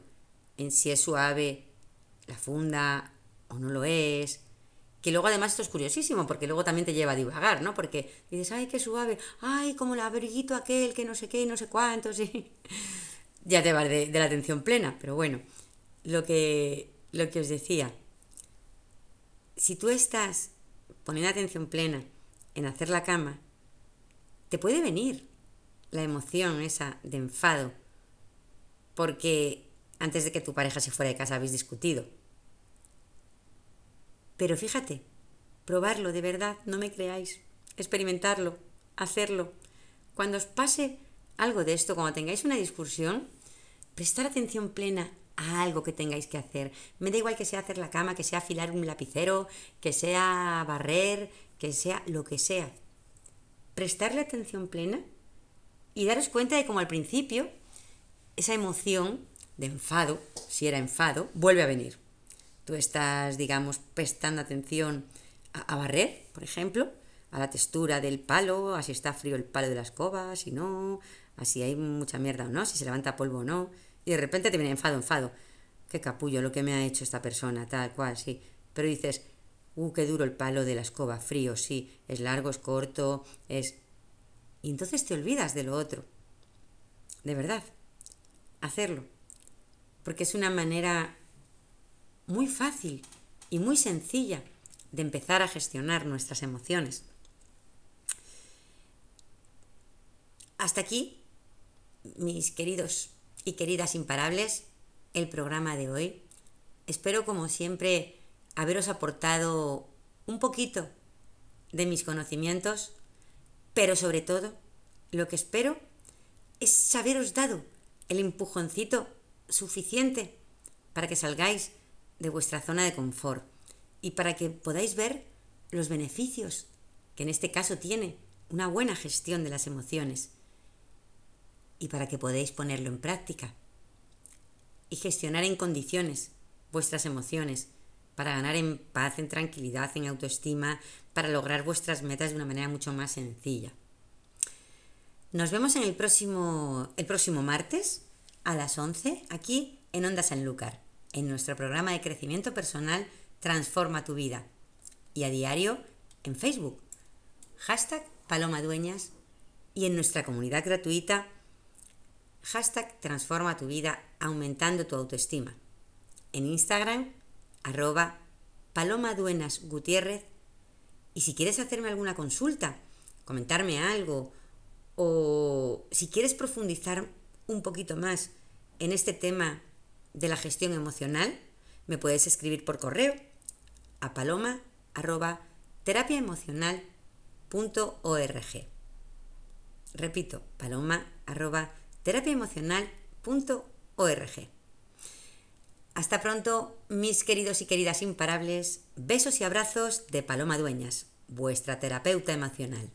en si es suave la funda o no lo es, que luego además esto es curiosísimo, porque luego también te lleva a divagar, ¿no? Porque dices, ay, qué suave, ay, como el abriguito aquel, que no sé qué y no sé cuántos, sí. ya te vas de, de, la atención plena, pero bueno, lo que, lo que os decía, si tú estás poniendo atención plena en hacer la cama, te puede venir la emoción esa de enfado, porque antes de que tu pareja se fuera de casa habéis discutido. Pero fíjate, probarlo de verdad, no me creáis, experimentarlo, hacerlo. Cuando os pase algo de esto, cuando tengáis una discusión, prestar atención plena a algo que tengáis que hacer. Me da igual que sea hacer la cama, que sea afilar un lapicero, que sea barrer, que sea lo que sea. Prestarle atención plena y daros cuenta de cómo al principio esa emoción de enfado, si era enfado, vuelve a venir. Tú estás, digamos, prestando atención a, barrer, por ejemplo, a la textura del palo, a si está frío el palo de la escoba, si no, a si hay mucha mierda o no, si se levanta polvo o no, y de repente te viene enfado, enfado. Qué capullo lo que me ha hecho esta persona, tal cual, sí. Pero dices, uh, qué duro el palo de la escoba, frío, sí, es largo, es corto, es y entonces te olvidas de lo otro. De verdad, hacerlo. Porque es una manera muy fácil y muy sencilla de empezar a gestionar nuestras emociones. Hasta aquí, mis queridos y queridas imparables, el programa de hoy. Espero, como siempre, haberos aportado un poquito de mis conocimientos pero sobre todo, lo que espero es haberos dado el empujoncito suficiente para que salgáis de vuestra zona de confort y para que podáis ver los beneficios que en este caso tiene una buena gestión de las emociones y para que podáis ponerlo en práctica y gestionar en condiciones vuestras emociones para ganar en paz, en tranquilidad, en autoestima, para lograr vuestras metas de una manera mucho más sencilla. Nos vemos en el próximo, el próximo martes a las 11 aquí en Onda Sanlúcar, en nuestro programa de crecimiento personal Transforma tu vida y a diario en Facebook, hashtag Paloma Dueñas y en nuestra comunidad gratuita, hashtag Transforma tu vida aumentando tu autoestima. En Instagram, arroba Paloma Duenas Gutiérrez. Y si quieres hacerme alguna consulta, comentarme algo, o si quieres profundizar un poquito más en este tema de la gestión emocional, me puedes escribir por correo a paloma arroba terapiaemocional.org. Repito, paloma arroba terapiaemocional.org. Hasta pronto, mis queridos y queridas imparables. Besos y abrazos de Paloma Dueñas, vuestra terapeuta emocional.